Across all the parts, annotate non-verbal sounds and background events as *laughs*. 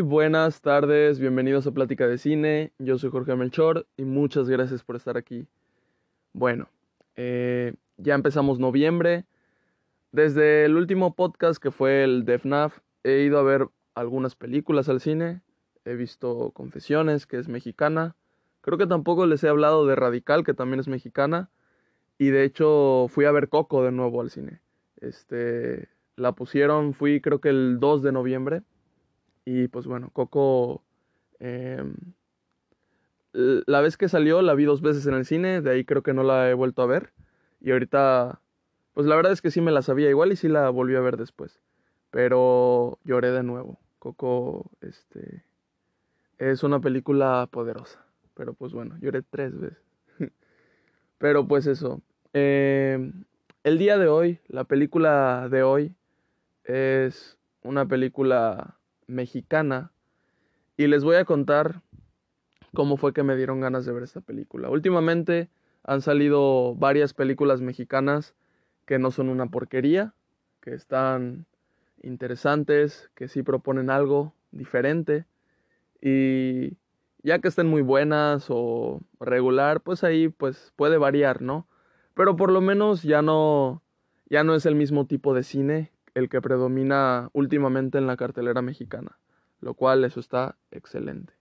Buenas tardes, bienvenidos a Plática de Cine. Yo soy Jorge Melchor y muchas gracias por estar aquí. Bueno, eh, ya empezamos noviembre. Desde el último podcast que fue el DEFNAF, he ido a ver algunas películas al cine. He visto Confesiones, que es mexicana. Creo que tampoco les he hablado de Radical, que también es mexicana. Y de hecho fui a ver Coco de nuevo al cine. Este, la pusieron, fui creo que el 2 de noviembre. Y pues bueno, Coco... em, la vez que salió la vi dos veces en el cine, de ahí creo que no la he vuelto a ver. Y ahorita, pues la verdad es que sí me la sabía igual y sí la volví a ver después. Pero lloré de nuevo. Coco, este, es una película poderosa. Pero pues bueno, lloré tres veces. *laughs* Pero pues eso. Eh, el día de hoy, la película de hoy es una película mexicana. Y les voy a contar cómo fue que me dieron ganas de ver esta película. Últimamente han salido varias películas mexicanas que no son una porquería, que están interesantes, que sí proponen algo diferente. Y ya que estén muy buenas o regular, pues ahí pues puede variar, ¿no? Pero por lo menos ya no ya no es el mismo tipo de cine el que predomina últimamente en la cartelera mexicana, lo cual eso está excelente.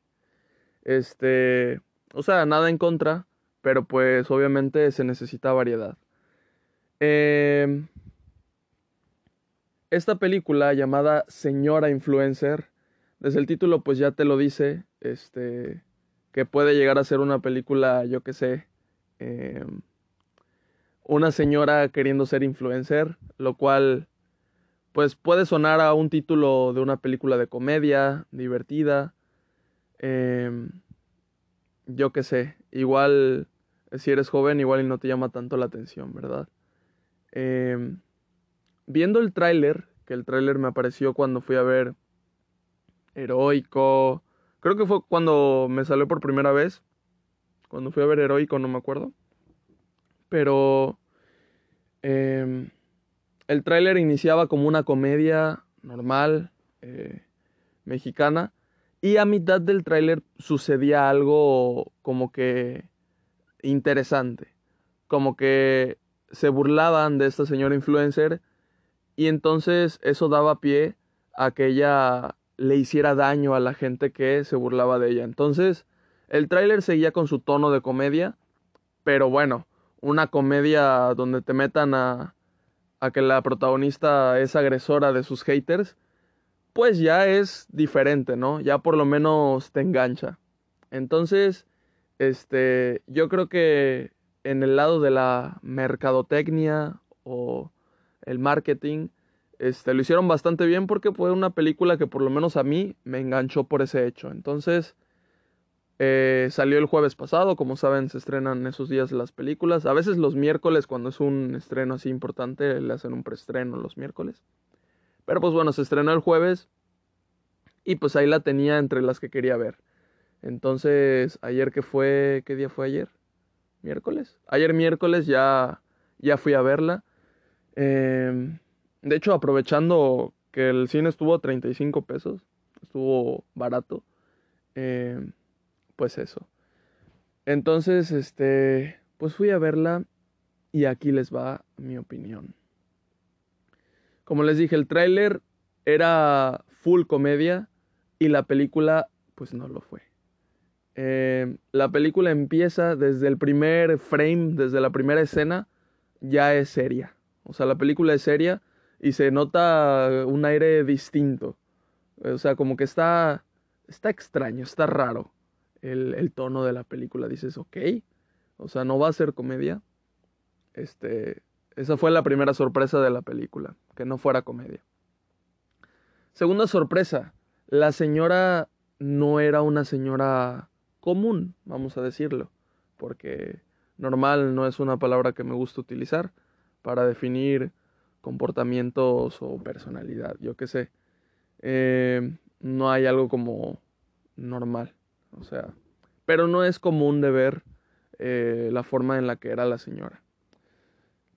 Este, o sea, nada en contra, pero pues obviamente se necesita variedad. Eh, esta película llamada Señora Influencer, desde el título pues ya te lo dice, este, que puede llegar a ser una película, yo que sé, eh, una señora queriendo ser influencer, lo cual pues puede sonar a un título de una película de comedia, divertida, eh, yo que sé, igual si eres joven igual y no te llama tanto la atención, ¿verdad? Eh, viendo el tráiler, que el tráiler me apareció cuando fui a ver Heroico, creo que fue cuando me salió por primera vez, cuando fui a ver Heroico, no me acuerdo, pero eh, el tráiler iniciaba como una comedia normal, eh, mexicana, y a mitad del tráiler sucedía algo como que interesante, como que se burlaban de esta señora influencer y entonces eso daba pie a que ella le hiciera daño a la gente que se burlaba de ella. Entonces, el tráiler seguía con su tono de comedia, pero bueno, una comedia donde te metan a, a que la protagonista es agresora de sus haters, pues ya es diferente, ¿no? Ya por lo menos te engancha. Entonces, este, yo creo que en el lado de la mercadotecnia o el marketing, este, lo hicieron bastante bien porque fue una película que por lo menos a mí me enganchó por ese hecho. Entonces, eh, salió el jueves pasado, como saben, se estrenan esos días las películas. A veces los miércoles, cuando es un estreno así importante, le hacen un preestreno los miércoles. Pero pues bueno, se estrenó el jueves y pues ahí la tenía entre las que quería ver. Entonces, ayer que fue, ¿qué día fue ayer? ¿Miércoles? Ayer miércoles ya, ya fui a verla. Eh, de hecho, aprovechando que el cine estuvo a 35 pesos, estuvo barato, eh, pues eso. Entonces, este, pues fui a verla y aquí les va mi opinión. Como les dije, el tráiler era full comedia y la película pues no lo fue. Eh, la película empieza desde el primer frame, desde la primera escena, ya es seria. O sea, la película es seria y se nota un aire distinto. O sea, como que está, está extraño, está raro el, tono de la película. Dices, ok, o sea, no va a ser comedia. Este, esa fue la primera sorpresa de la película, que no fuera comedia. Segunda sorpresa, la señora no era una señora común, vamos a decirlo, porque normal no es una palabra que me gusta utilizar para definir comportamientos o personalidad, yo qué sé. Eh, no hay algo como normal, o sea, pero no es común de ver eh, la forma en la que era la señora.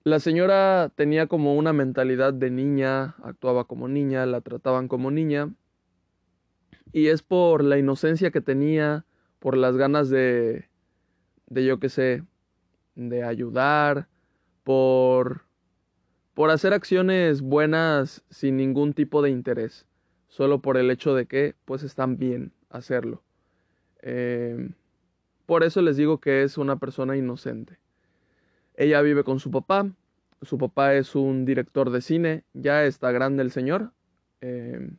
La señora tenía como una mentalidad de niña, actuaba como niña, la trataban como niña Y es por la inocencia que tenía, por las ganas de, de yo qué sé, de ayudar, por, por hacer acciones buenas sin ningún tipo de interés, solo por el hecho de que pues están bien hacerlo. Em, por eso les digo que es una persona inocente. Ella vive con su papá. Su papá es un director de cine. Ya está grande el señor. Em,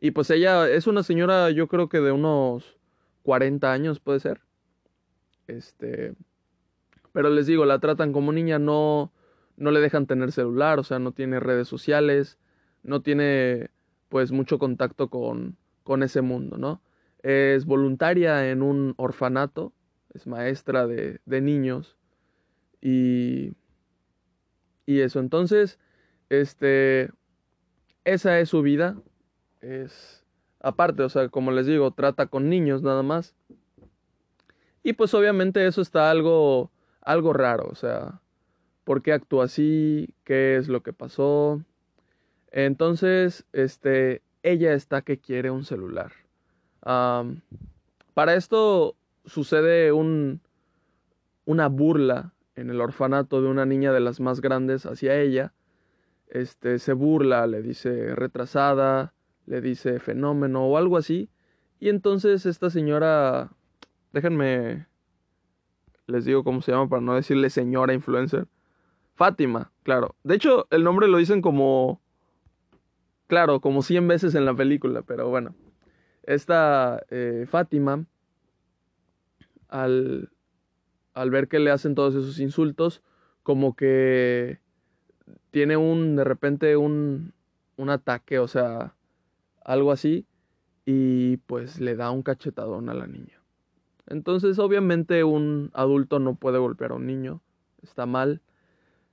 y pues ella es una señora, yo creo que de unos 40 años puede ser. Este. Pero les digo, la tratan como niña, no, no le dejan tener celular, o sea, no tiene redes sociales, no tiene pues mucho contacto con, con ese mundo, ¿no? Es voluntaria en un orfanato, es maestra de, de niños y, y eso. Entonces, este, esa es su vida. Es aparte, o sea, como les digo, trata con niños nada más. Y pues obviamente eso está algo, algo raro, o sea, ¿por qué actúa así? ¿Qué es lo que pasó? Entonces, este, ella está que quiere un celular para esto sucede un, una burla en el orfanato de una niña de las más grandes hacia ella. Este se burla, le dice retrasada, le dice fenómeno o algo así. Y entonces esta señora, déjenme, les digo cómo se llama para no decirle señora influencer. Fátima, claro. De hecho, el nombre lo dicen como, claro, como 100 veces en la película, pero bueno esta eh, Fátima, al, al ver que le hacen todos esos insultos, como que tiene un, de repente, un, un ataque, o sea, algo así, y pues le da un cachetadón a la niña. Entonces, obviamente, un adulto no puede golpear a un niño, está mal.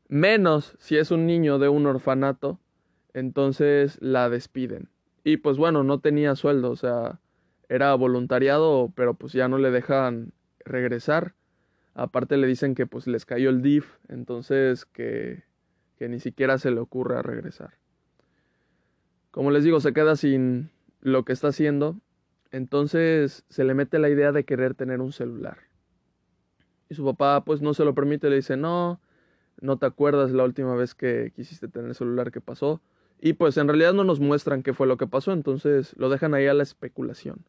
Menos si es un niño de un orfanato, entonces la despiden. Y pues bueno, no tenía sueldo, o sea, era voluntariado, pero pues ya no le dejan regresar. Aparte le dicen que pues les cayó el DIF, entonces que, que ni siquiera se le ocurra regresar. Como les digo, se queda sin lo que está haciendo, entonces se le mete la idea de querer tener un celular. Y su papá pues no se lo permite, le dice, no, no te acuerdas la última vez que quisiste tener celular que pasó. Y pues en realidad no nos muestran qué fue lo que pasó, entonces lo dejan ahí a la especulación.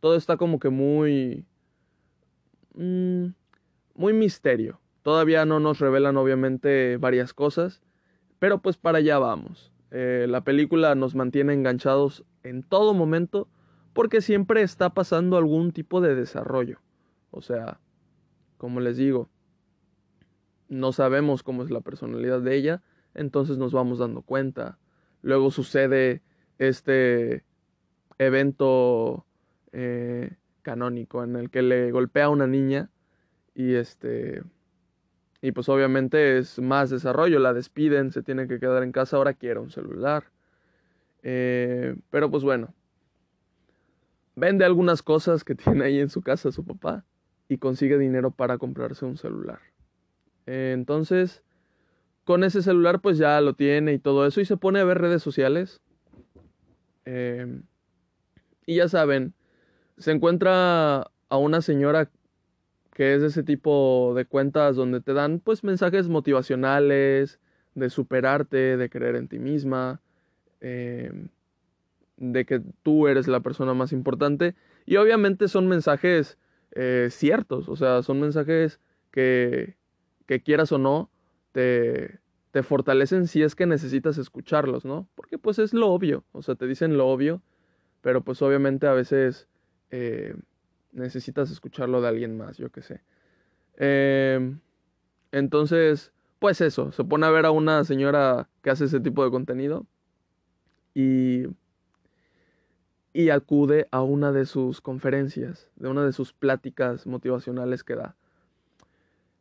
Todo está como que muy... Mm, muy misterio. Todavía no nos revelan obviamente varias cosas, pero pues para allá vamos. Eh, la película nos mantiene enganchados en todo momento porque siempre está pasando algún tipo de desarrollo. O sea, como les digo, no sabemos cómo es la personalidad de ella, entonces nos vamos dando cuenta Luego sucede este evento eh, canónico en el que le golpea a una niña y este y pues obviamente es más desarrollo, la despiden, se tiene que quedar en casa, ahora quiere un celular. Eh, pero pues bueno, vende algunas cosas que *laughs* tiene ahí en su casa su papá y consigue dinero para comprarse un celular. entonces, con ese celular pues ya lo tiene y todo eso y se pone a ver redes sociales. Em, y ya saben, se encuentra a una señora que es de ese tipo de cuentas donde te dan pues mensajes motivacionales, de superarte, de creer en ti misma, em, de que tú eres la persona más importante. Y obviamente son mensajes eh, ciertos, o sea, son mensajes que, que quieras o no, te, fortalecen si es que necesitas escucharlos, ¿no? Porque pues es lo obvio, o sea, te dicen lo obvio, pero pues obviamente a veces eh, necesitas escucharlo de alguien más, yo qué sé. Em, entonces, pues eso, se pone a ver a una señora que hace ese tipo de contenido y, y acude a una de sus conferencias, de una de sus pláticas motivacionales que da.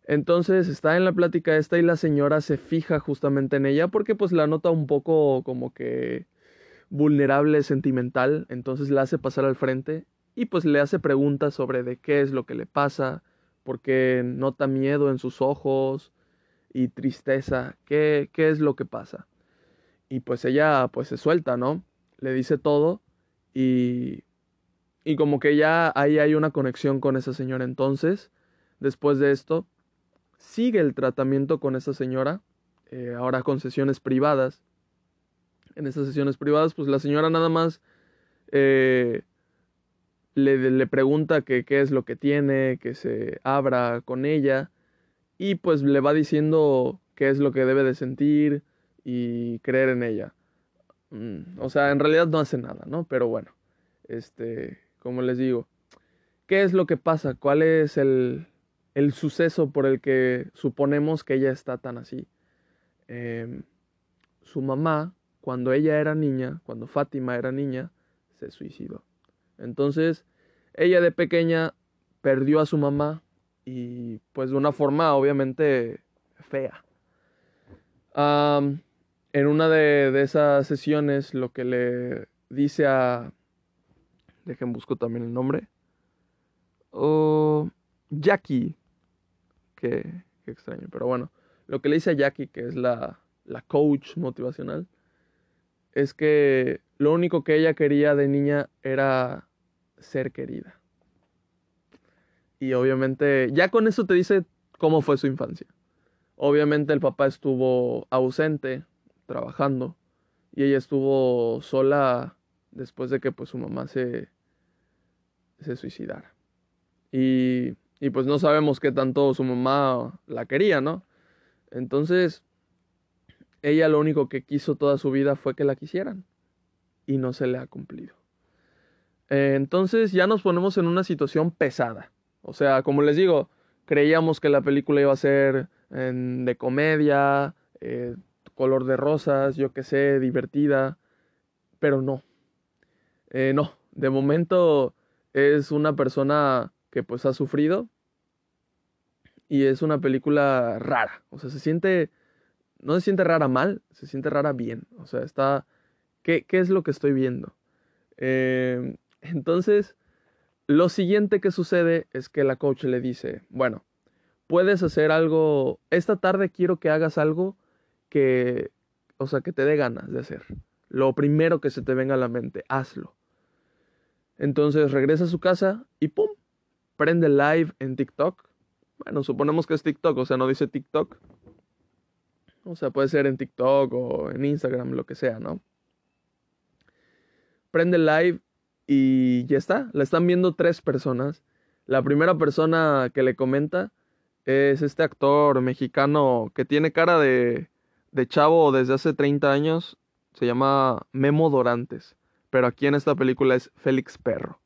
Entonces está en la plática esta y la señora se fija justamente en ella porque pues la nota un poco como que vulnerable, sentimental, entonces la hace pasar al frente y pues le hace preguntas sobre de qué es lo que le pasa, porque nota miedo en sus ojos y tristeza, qué, qué es lo que pasa. Y pues ella pues se suelta, ¿no? Le dice todo y, y como que ya ahí hay una conexión con esa señora. Entonces, después de esto, sigue el tratamiento con esa señora, eh, ahora con sesiones privadas. En esas sesiones privadas, pues la señora nada más eh, le, le, pregunta que qué es lo que tiene, que se abra con ella y pues le va diciendo qué es lo que debe de sentir y creer en ella. Mm, o sea, en realidad no hace nada, ¿no? Pero bueno, este, como les digo, ¿qué es lo que pasa? ¿Cuál es el, el suceso por el que suponemos que ella está tan así? Eh, su mamá, cuando ella era niña, cuando Fátima era niña, se suicidó. Entonces, ella de pequeña perdió a su mamá y pues de una forma obviamente fea. en una de, esas sesiones lo que le dice a... Dejen busco también el nombre. Oh, Jackie. Qué, extraño, pero bueno. Lo que le dice a Jackie, que es la, la coach motivacional, es que lo único que ella quería de niña era ser querida. Y obviamente, ya con eso te dice cómo fue su infancia. Obviamente el papá estuvo ausente, trabajando, y ella estuvo sola después de que pues su mamá se, se suicidara. Y, y pues no sabemos qué tanto su mamá la quería, ¿no? Entonces, ella lo único que quiso toda su vida fue que la quisieran y no se le ha cumplido. Eh, entonces ya nos ponemos en una situación pesada. O sea, como les digo, creíamos que la película iba a ser de comedia, eh, color de rosas, yo qué sé, divertida, pero no. Eh, no, de momento es una persona que pues ha sufrido y es una película rara. O sea, se siente no se siente rara mal, se siente rara bien. O sea, está... ¿Qué, qué es lo que estoy viendo? Eh, entonces, lo siguiente que sucede es que la coach le dice, bueno, puedes hacer algo, esta tarde quiero que hagas algo que, o sea, que te dé ganas de hacer. Lo primero que se te venga a la mente, hazlo. Entonces regresa a su casa y ¡pum! Prende live en TikTok. Bueno, suponemos que es TikTok, o sea, no dice TikTok, o sea, puede ser en TikTok o en Instagram, lo que sea, ¿no? Prende live y ya está. La están viendo tres personas. La primera persona que le comenta es este actor mexicano que tiene cara de, de chavo desde hace 30 años. Se llama Memo Dorantes. Pero aquí en esta película es Félix Perro.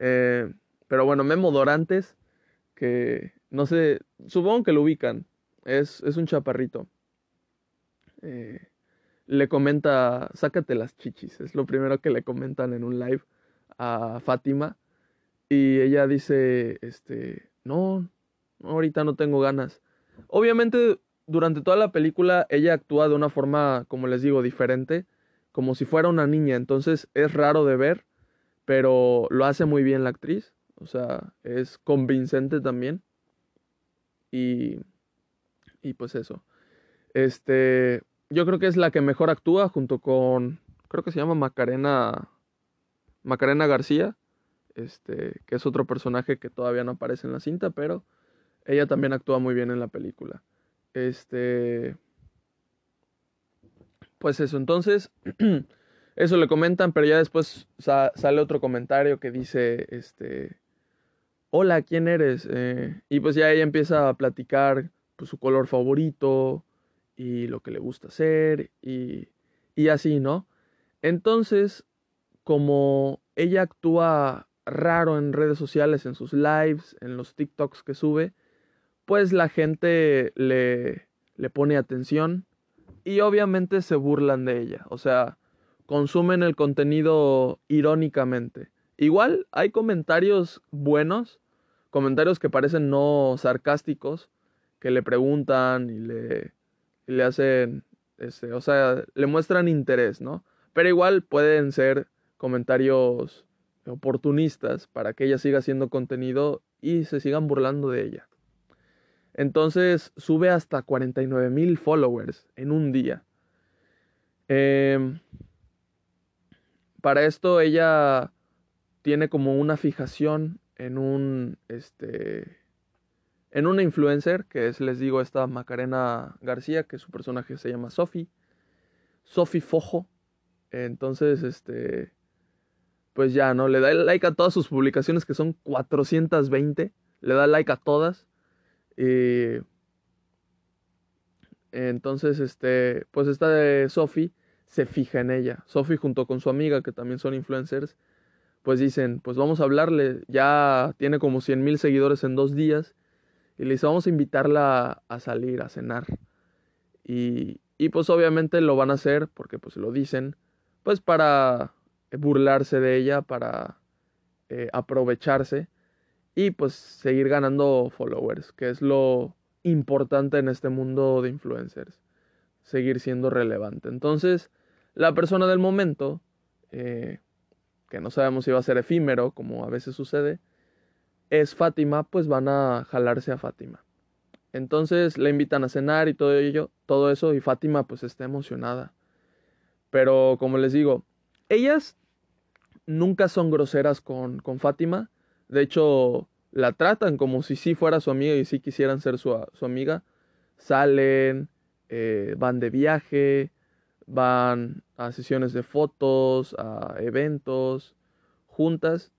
Eh, pero bueno, Memo Dorantes, que no sé, supongo que lo ubican. Es, es un chaparrito. Eh, le comenta, sácate las chichis, es lo primero que le comentan en un live a Fátima. Y ella dice, este, no, ahorita no tengo ganas. Obviamente, durante toda la película, ella actúa de una forma, como les digo, diferente, como si fuera una niña. Entonces es raro de ver, pero lo hace muy bien la actriz. O sea, es convincente también. Y, y pues eso. Este, yo creo que es la que mejor actúa junto con, creo que se llama Macarena, Macarena García, este, que es otro personaje que todavía no aparece en la cinta, pero ella también actúa muy bien en la película. Este, pues eso, entonces, *clears throat* eso le comentan, pero ya después sale otro comentario que dice, este, hola, ¿quién eres? Eh, y pues ya ella empieza a platicar pues, su color favorito, y lo que le gusta hacer y, y así, ¿no? Entonces, como ella actúa raro en redes sociales, en sus lives, en los TikToks que sube, pues la gente le, le pone atención y obviamente se burlan de ella, o sea, consumen el contenido irónicamente. Igual hay comentarios buenos, comentarios que parecen no sarcásticos, que le preguntan y le, y le hacen, este, o sea, le muestran interés, ¿no? Pero igual pueden ser comentarios oportunistas para que ella siga haciendo contenido y se sigan burlando de ella. Entonces sube hasta 49 mil followers en un día. Em, para esto ella tiene como una fijación en un, este, en una influencer, que es, les digo, esta Macarena García, que su personaje se llama Sophie, Sophie Fojo. Entonces, este, pues ya, ¿no? Le da like a todas sus publicaciones, que son 420. Le da like a todas. Y entonces, este, pues esta de Sophie se fija en ella. Sophie junto con su amiga, que también son influencers, pues dicen, pues vamos a hablarle. Ya tiene como 100 mil seguidores en dos días. Y le dice, vamos a invitarla a salir, a cenar. Y, y pues obviamente lo van a hacer, porque pues lo dicen, pues para burlarse de ella, para eh, aprovecharse y pues seguir ganando followers, que es lo importante en este mundo de influencers, seguir siendo relevante. Entonces, la persona del momento, eh, que no sabemos si va a ser efímero, como a veces sucede, es Fátima, pues van a jalarse a Fátima. Entonces la invitan a cenar y todo ello, todo eso, y Fátima pues está emocionada. Pero como les digo, ellas nunca son groseras con, con Fátima. De hecho, la tratan como si sí fuera su amiga y sí quisieran ser su, amiga. Salen, eh, van de viaje, van a sesiones de fotos, a eventos, juntas.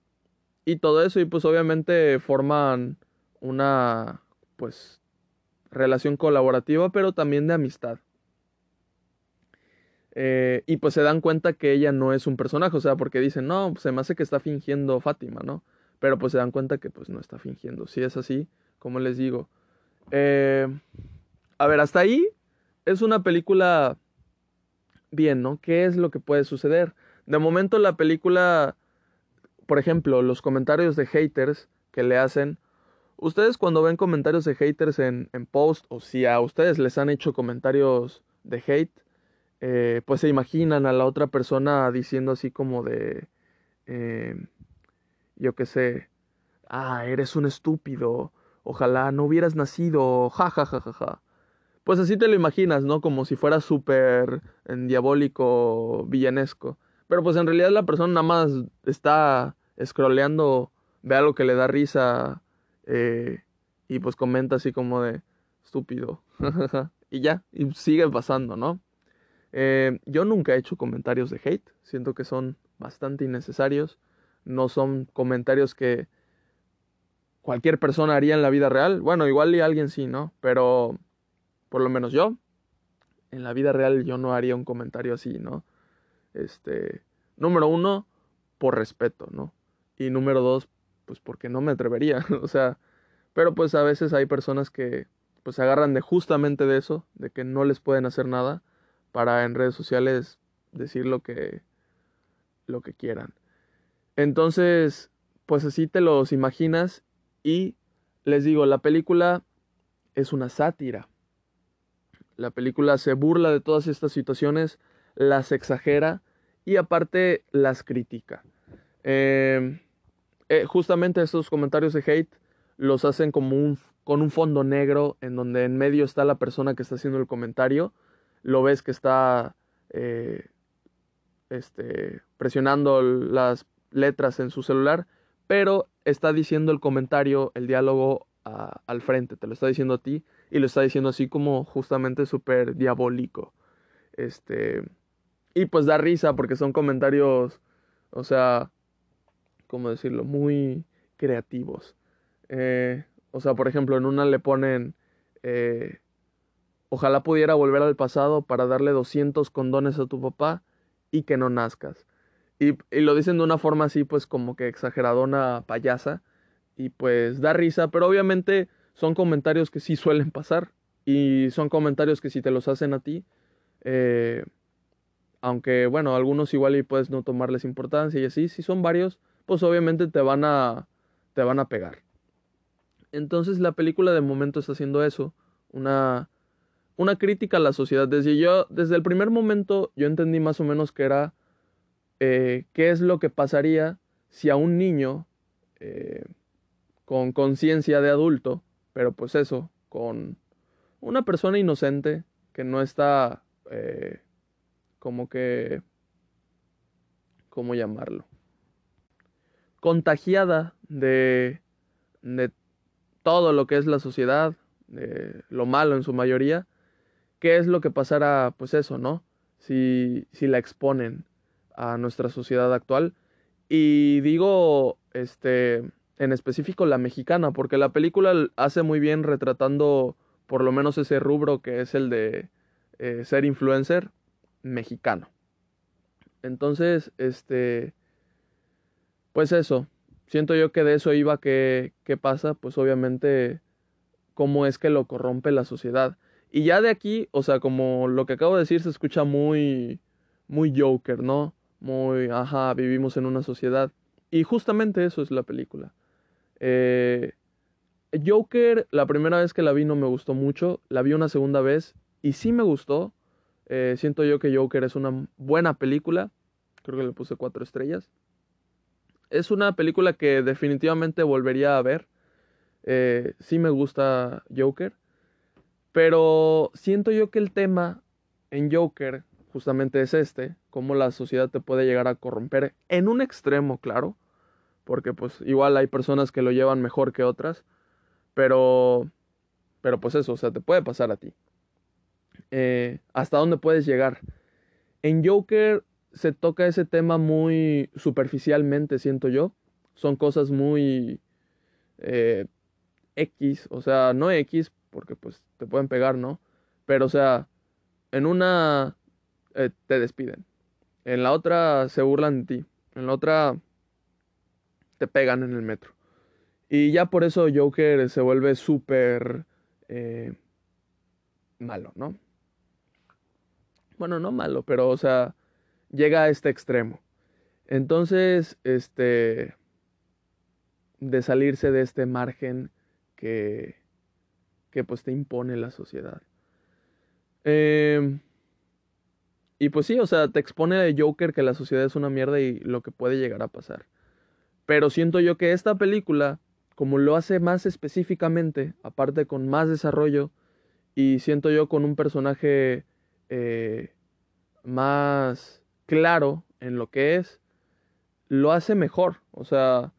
Y todo eso, y pues obviamente forman una, pues, relación colaborativa, pero también de amistad. Eh, y pues se dan cuenta que ella no es un personaje, o sea, porque dicen, no, se me hace que está fingiendo Fátima, ¿no? Pero pues se dan cuenta que pues no está fingiendo. Si es así, como les digo. Eh, a ver, hasta ahí es una película bien, ¿no? ¿Qué es lo que puede suceder? De momento la película, por ejemplo, los comentarios de haters que le hacen. Ustedes cuando ven comentarios de haters en, en post o si a ustedes les han hecho comentarios de hate, eh, pues se imaginan a la otra persona diciendo así como de, eh, yo qué sé, ah, eres un estúpido, ojalá no hubieras nacido, ja, ja, ja, ja, ja. Pues así te lo imaginas, ¿no? Como si fuera súper diabólico, villanesco. Pero pues en realidad la persona nada más está scrolleando, ve algo que le da risa eh, y pues comenta así como de estúpido. *laughs* y ya, y sigue pasando, ¿no? Eh, yo nunca he hecho comentarios de hate, siento que son bastante innecesarios, no son comentarios que cualquier persona haría en la vida real. Bueno, igual y alguien sí, ¿no? Pero por lo menos yo, en la vida real yo no haría un comentario así, ¿no? Este, número uno, por respeto, ¿no? Y número dos, pues porque no me atrevería, *laughs* o sea, pero pues a veces hay personas que pues se agarran de justamente de eso, de que no les pueden hacer nada para en redes sociales decir lo que, lo que quieran. Entonces, pues así te los imaginas y les digo, la película es una sátira. La película se burla de todas estas situaciones, las exagera y aparte las critica. Em, eh, justamente estos comentarios de hate los hacen como un, con un fondo negro en donde en medio está la persona que está haciendo el comentario lo ves que está eh, este, presionando las letras en su celular, pero está diciendo el comentario, el diálogo al frente, te lo está diciendo a ti y lo está diciendo así como justamente súper diabólico. Este, y pues da risa porque son comentarios, o sea, ¿cómo decirlo? Muy creativos. Eh, o sea, por ejemplo, en una le ponen... Eh, Ojalá pudiera volver al pasado para darle 200 condones a tu papá y que no nazcas. Y, lo dicen de una forma así, pues como que exageradona, payasa. Y pues da risa, pero obviamente son comentarios que sí suelen pasar. Y son comentarios que si te los hacen a ti, eh, aunque bueno, algunos igual puedes no tomarles importancia y así, si son varios, pues obviamente te van a, te van a pegar. Entonces la película de momento está haciendo eso, una una crítica a la sociedad. Desde, yo, desde el primer momento yo entendí más o menos que era eh, qué es lo que pasaría si a un niño eh, con conciencia de adulto, pero pues eso, con una persona inocente que no está eh, como que, ¿cómo llamarlo? contagiada de, de todo lo que es la sociedad, de lo malo en su mayoría, ¿qué es lo que pasará, pues eso, ¿no? Si, si la exponen a nuestra sociedad actual. Y digo, este, en específico la mexicana, porque la película hace muy bien retratando por lo menos ese rubro que es el de eh, ser influencer mexicano. Entonces, este, pues eso, siento yo que de eso iba que, ¿qué pasa? Pues obviamente, cómo es que lo corrompe la sociedad. Y ya de aquí, o sea, como lo que acabo de decir se escucha muy, muy Joker, ¿no? Muy, ajá, vivimos en una sociedad. Y justamente eso es la película. Eh, Joker, la primera vez que la vi no me gustó mucho, la vi una segunda vez y sí me gustó. Eh, siento yo que Joker es una buena película, creo que le puse cuatro estrellas. Es una película que definitivamente volvería a ver. Eh, sí me gusta Joker, pero siento yo que el tema en Joker justamente es este, cómo la sociedad te puede llegar a corromper en un extremo, claro, porque pues igual hay personas que lo llevan mejor que otras, pero, pero pues eso, o sea, te puede pasar a ti. Eh, ¿Hasta dónde puedes llegar? En Joker se toca ese tema muy superficialmente, siento yo. Son cosas muy eh, X, o sea, no X, porque pues te pueden pegar, ¿no? Pero o sea, en una eh, te despiden. En la otra se burlan de ti. En la otra te pegan en el metro. Y ya por eso Joker se vuelve súper eh, malo, ¿no? Bueno, no malo, pero o sea, llega a este extremo. Entonces, este, de salirse de este margen que, que pues te impone la sociedad. Eh, y pues sí, o sea, te expone de Joker que la sociedad es una mierda y lo que puede llegar a pasar. Pero siento yo que esta película, como lo hace más específicamente, aparte con más desarrollo, y siento yo con un personaje eh, más claro en lo que es, lo hace mejor. O sea,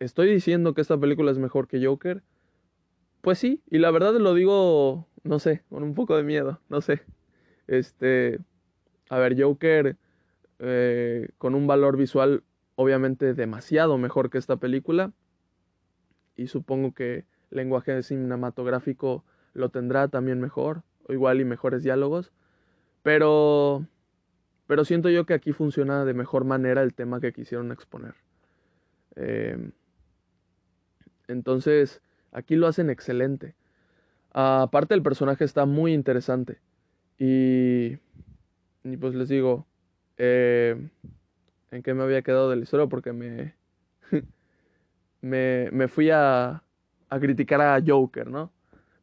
estoy diciendo que esta película es mejor que Joker. Pues sí, y la verdad lo digo, no sé, con un poco de miedo, no sé. Este, a ver, Joker eh, con un valor visual obviamente demasiado mejor que esta película. Y supongo que lenguaje cinematográfico lo tendrá también mejor, o igual y mejores diálogos. Pero, pero siento yo que aquí funciona de mejor manera el tema que quisieron exponer. Em, entonces, aquí lo hacen excelente. aparte el personaje está muy interesante. Y, y pues les digo, eh, en qué me había quedado de la historia porque me, *laughs* me, me, fui a, a criticar a Joker, ¿no?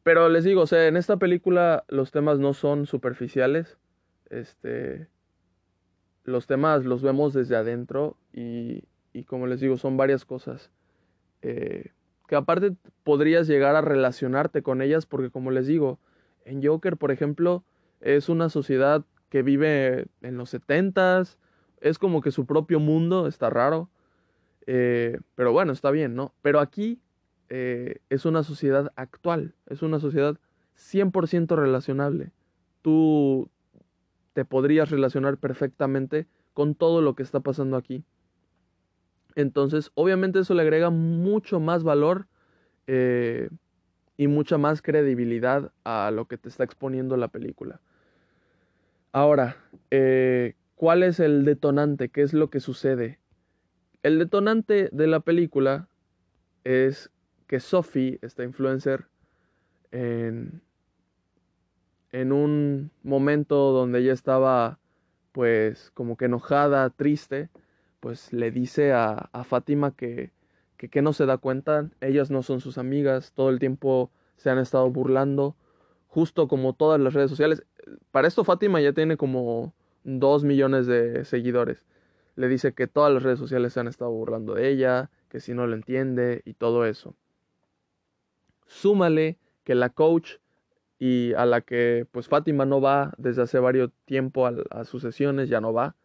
Pero les digo, o sea, en esta película los temas no son superficiales. Este, los temas los vemos desde adentro y, y como les digo, son varias cosas. Eh, que aparte podrías llegar a relacionarte con ellas porque como les digo, en Joker, por ejemplo, es una sociedad que vive en los setentas, es como que su propio mundo, está raro, eh, pero bueno, está bien, ¿no? Pero aquí eh, es una sociedad actual, es una sociedad 100% relacionable. Tú te podrías relacionar perfectamente con todo lo que está pasando aquí. Entonces, obviamente eso le agrega mucho más valor eh, y mucha más credibilidad a lo que te está exponiendo la película. Ahora, eh, ¿cuál es el detonante? ¿Qué es lo que sucede? El detonante de la película es que Sophie, esta influencer, en, en un momento donde ella estaba pues como que enojada, triste, pues le dice a, a Fátima que, que, que no se da cuenta, ellas no son sus amigas, todo el tiempo se han estado burlando, justo como todas las redes sociales para esto Fátima ya tiene como 2 millones de seguidores. Le dice que todas las redes sociales se han estado burlando de ella, que si no lo entiende y todo eso. Súmale que la coach y a la que pues Fátima no va desde hace varios tiempo a, sus sesiones, ya no va.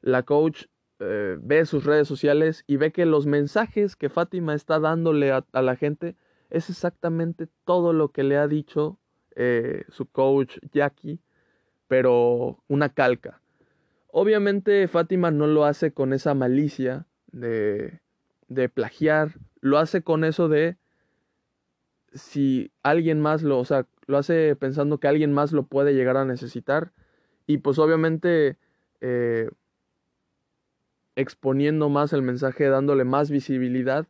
La coach eh, ve sus redes sociales y ve que los mensajes que Fátima está dándole a, la gente es exactamente todo lo que le ha dicho eh, su coach Jackie, pero una calca. Obviamente Fátima no lo hace con esa malicia de, de plagiar, lo hace con eso de si alguien más lo, o sea, lo hace pensando que alguien más lo puede llegar a necesitar y pues obviamente eh, exponiendo más el mensaje, dándole más visibilidad,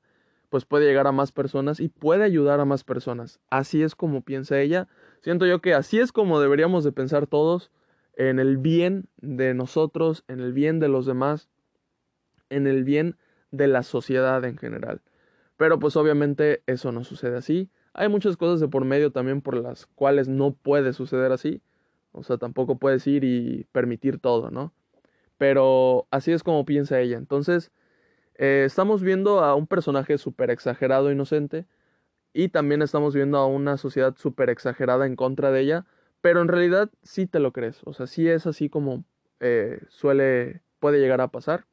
pues puede llegar a más personas y puede ayudar a más personas. Así es como piensa ella. Siento yo que así es como deberíamos de pensar todos en el bien de nosotros, en el bien de los demás, en el bien de la sociedad en general. Pero pues obviamente eso no sucede así. Hay muchas cosas de por medio también por las cuales no puede suceder así. O sea, tampoco puedes ir y permitir todo, ¿no? Pero así es como piensa ella. Entonces, eh, estamos viendo a un personaje súper exagerado, inocente, y también estamos viendo a una sociedad súper exagerada en contra de ella, pero en realidad sí te lo crees. O sea, sí es así como eh, suele, puede llegar a pasar.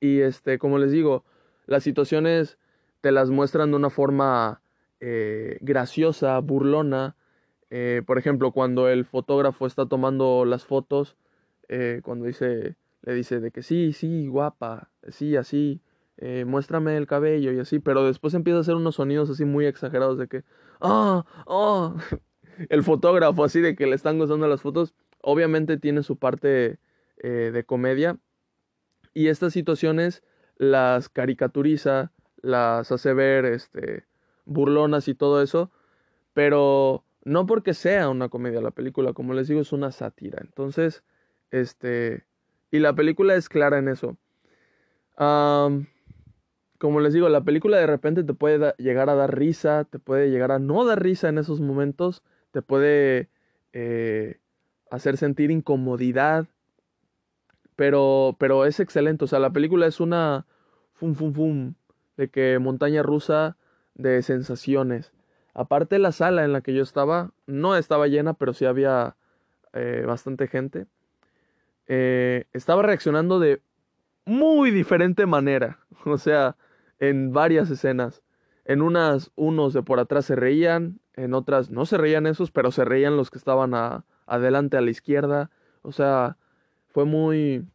Y este, como les digo, las situaciones te las muestran de una forma eh, graciosa, burlona. Eh, por ejemplo, cuando el fotógrafo está tomando las fotos, cuando dice, le dice de que sí, sí, guapa, sí, así, muéstrame el cabello y así, pero después empieza a hacer unos sonidos así muy exagerados de que, ah, oh, *laughs* el fotógrafo así de que le están gustando las fotos, obviamente tiene su parte de comedia y estas situaciones las caricaturiza, las hace ver, este, burlonas y todo eso, pero no porque sea una comedia la película, como les digo, es una sátira. Entonces, este, y la película es clara en eso. Como les digo, la película de repente te puede llegar a dar risa, te puede llegar a no dar risa en esos momentos, te puede eh, hacer sentir incomodidad, pero, pero es excelente. O sea, la película es una fum fum fum de que montaña rusa de sensaciones. Aparte la sala en la que yo estaba, no estaba llena, pero sí había eh, bastante gente. Eh, estaba reaccionando de muy diferente manera. *laughs* O sea, en varias escenas. En unas, unos de por atrás se reían, en otras no se reían esos, pero se reían los que estaban adelante a la izquierda. O sea, fue muy,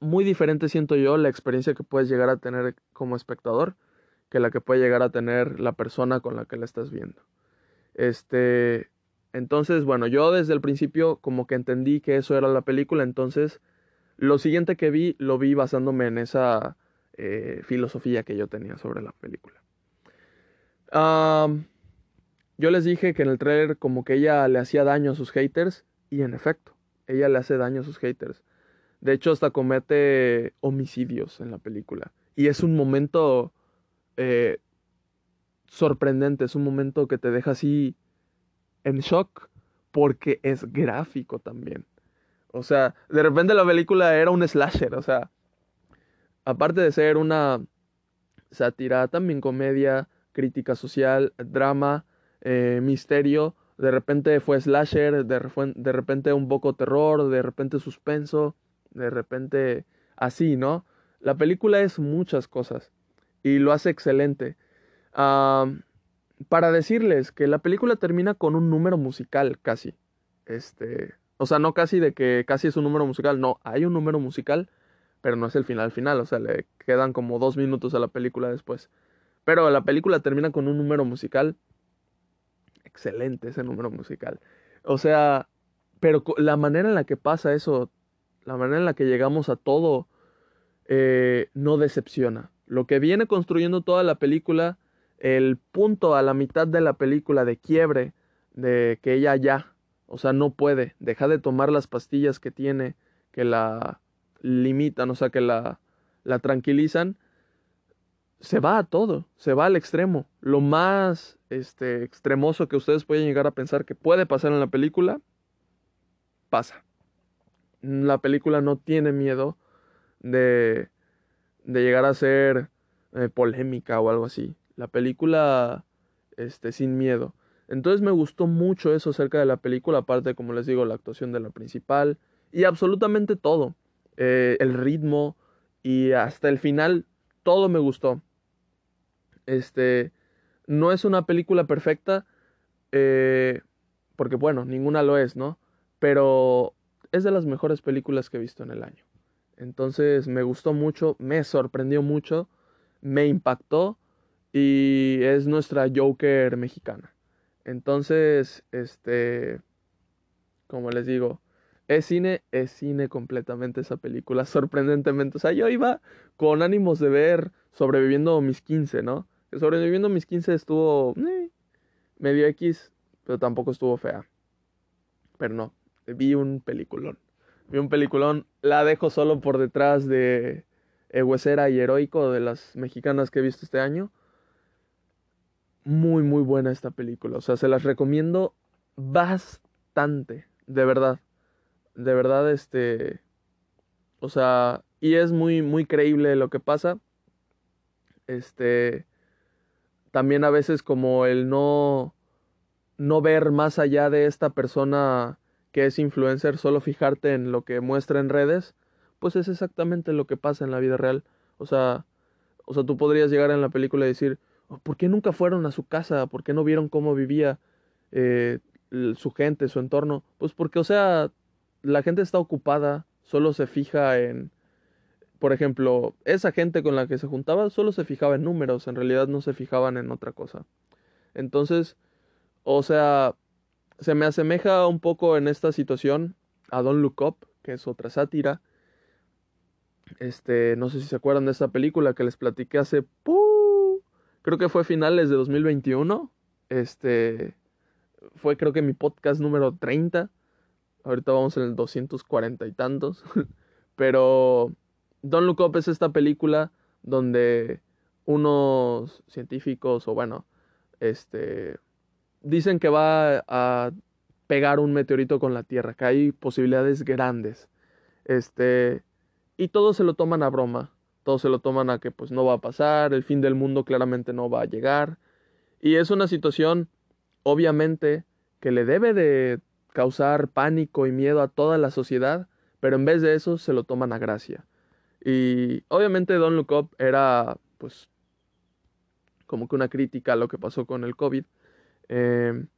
muy diferente, siento yo, la experiencia que puedes llegar a tener como espectador que la que puede llegar a tener la persona con la que la estás viendo. Este, entonces, bueno, yo desde el principio como que entendí que eso era la película, entonces lo siguiente que vi lo vi basándome en esa eh, filosofía que yo tenía sobre la película. yo les dije que en el trailer como que ella le hacía daño a sus haters y en efecto, ella le hace daño a sus haters. De hecho, hasta comete homicidios en la película. Y es un momento eh, sorprendente, es un momento que te deja así en shock porque es gráfico también. O sea, de repente la película era un slasher, o sea, aparte de ser una sátira, también comedia, crítica social, drama, eh, misterio, de repente fue slasher, de, de repente un poco terror, de repente suspenso, de repente así, ¿no? La película es muchas cosas y lo hace excelente. para decirles que la película termina con un número musical casi. Este, o sea, no casi de que casi es un número musical, no, hay un número musical, pero no es el final final, o sea, le quedan como dos minutos a la película después. Pero la película termina con un número musical. Excelente ese número musical. O sea, pero la manera en la que pasa eso, la manera en la que llegamos a todo, eh, no decepciona. Lo que viene construyendo toda la película, el punto a la mitad de la película de quiebre, de que ella ya, o sea, no puede, deja de tomar las pastillas que tiene, que la limitan, o sea, que la, la tranquilizan, se va a todo, se va al extremo. Lo más este, extremoso que ustedes pueden llegar a pensar que puede pasar en la película, pasa. La película no tiene miedo de de llegar a ser eh, polémica o algo así. La película, este, sin miedo. Entonces me gustó mucho eso acerca de la película, aparte, como les digo, la actuación de la principal y absolutamente todo. Eh, el ritmo y hasta el final todo me gustó. Este, no es una película perfecta, eh, porque bueno, ninguna lo es, ¿no? Pero es de las mejores películas que he visto en el año. Entonces me gustó mucho, me sorprendió mucho, me impactó y es nuestra Joker mexicana. Entonces, este, como les digo, es cine, es cine completamente esa película, *laughs* sorprendentemente. O sea, yo iba con ánimos de ver sobreviviendo mis 15, ¿no? sobreviviendo mis 15 estuvo eh, medio X, pero tampoco estuvo fea. Pero no, vi un peliculón. Vi un peliculón, la dejo solo por detrás de Huesera y Heroico, de las mexicanas que he visto este año. Muy, muy buena esta película. O sea, se las recomiendo bastante, de verdad. De verdad, este... O sea, y es muy, muy creíble lo que pasa. Este... También a veces como el no... No ver más allá de esta persona que es influencer, solo fijarte en lo que muestra en redes, pues es exactamente lo que pasa en la vida real. O sea, o sea, tú podrías llegar en la película y decir, oh, ¿por qué nunca fueron a su casa? ¿Por qué no vieron cómo vivía eh, su gente, su entorno? Pues porque, o sea, la gente está ocupada, solo se fija en, por ejemplo, esa gente con la que se juntaba solo se fijaba en números, en realidad no se fijaban en otra cosa. Entonces, o sea, se me asemeja un poco en esta situación a Don't Look Up, que es otra sátira. Este, no sé si se acuerdan de esta película que les platiqué hace, creo que fue finales de 2021. Este, fue creo que mi podcast número 30. Ahorita vamos en el 240 y tantos. *laughs* Pero Don't Look Up es esta película donde unos científicos o bueno, este dicen que va a pegar un meteorito con la Tierra, que hay posibilidades grandes. Este, y todos se lo toman a broma, todos se lo toman a que pues no va a pasar, el fin del mundo claramente no va a llegar. Y es una situación, obviamente, que le debe de causar pánico y miedo a toda la sociedad, pero en vez de eso se lo toman a gracia. Y obviamente Don Look era pues como que una crítica a lo que pasó con el COVID. Em,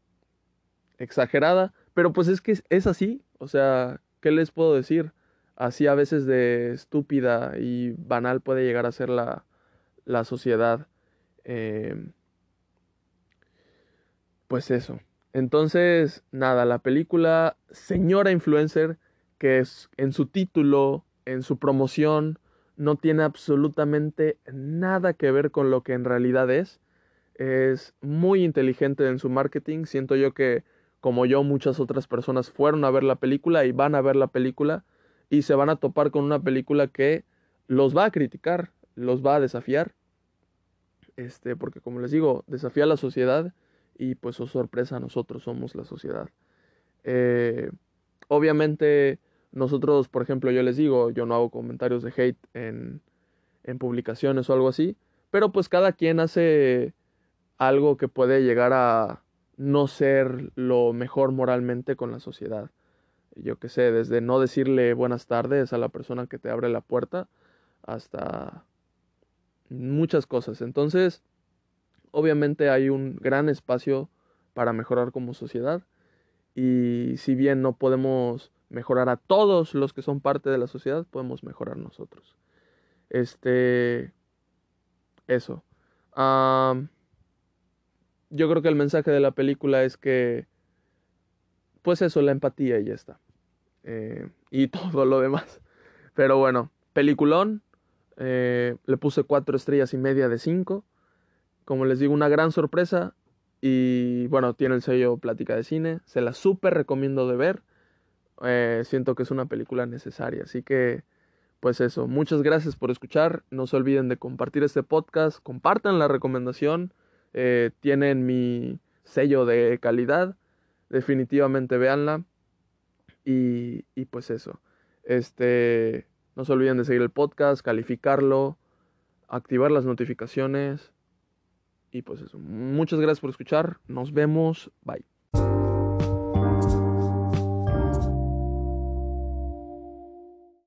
exagerada, pero pues es que es así, o sea, ¿qué les puedo decir? Así a veces de estúpida y banal puede llegar a ser la, la sociedad. Em, pues eso. Entonces, nada, la película Señora Influencer, que es en su título, en su promoción, no tiene absolutamente nada que ver con lo que en realidad es es muy inteligente en su marketing. Siento yo que, como yo, muchas otras personas fueron a ver la película y van a ver la película y se van a topar con una película que los va a criticar, los va a desafiar. Este, porque como les digo, desafía a la sociedad y pues oh, sorpresa, nosotros somos la sociedad. Eh, obviamente, nosotros, por ejemplo, yo les digo, yo no hago comentarios de hate en, en publicaciones o algo así, pero pues cada quien hace algo que puede llegar a no ser lo mejor moralmente con la sociedad. Yo qué sé, desde no decirle buenas tardes a la persona que te abre la puerta hasta muchas cosas. Entonces, obviamente hay un gran espacio para mejorar como sociedad y si bien no podemos mejorar a todos los que son parte de la sociedad, podemos mejorar nosotros. Este, eso yo creo que el mensaje de la película es que, pues eso, la empatía y ya está. Eh, y *laughs* todo lo demás. Pero bueno, peliculón. Eh, le puse cuatro estrellas y media de cinco. Como les digo, una gran sorpresa. Y bueno, tiene el sello Plática de Cine. Se la súper recomiendo de ver. Eh, siento que es una película necesaria. Así que, pues eso. Muchas gracias por escuchar. No se olviden de compartir este podcast. Compartan la recomendación. Eh, tienen mi sello de calidad. Definitivamente véanla. Y, y pues eso. Este, no se olviden de seguir el podcast, calificarlo, activar las notificaciones. Y pues eso. Muchas gracias por escuchar. Nos vemos. Bye.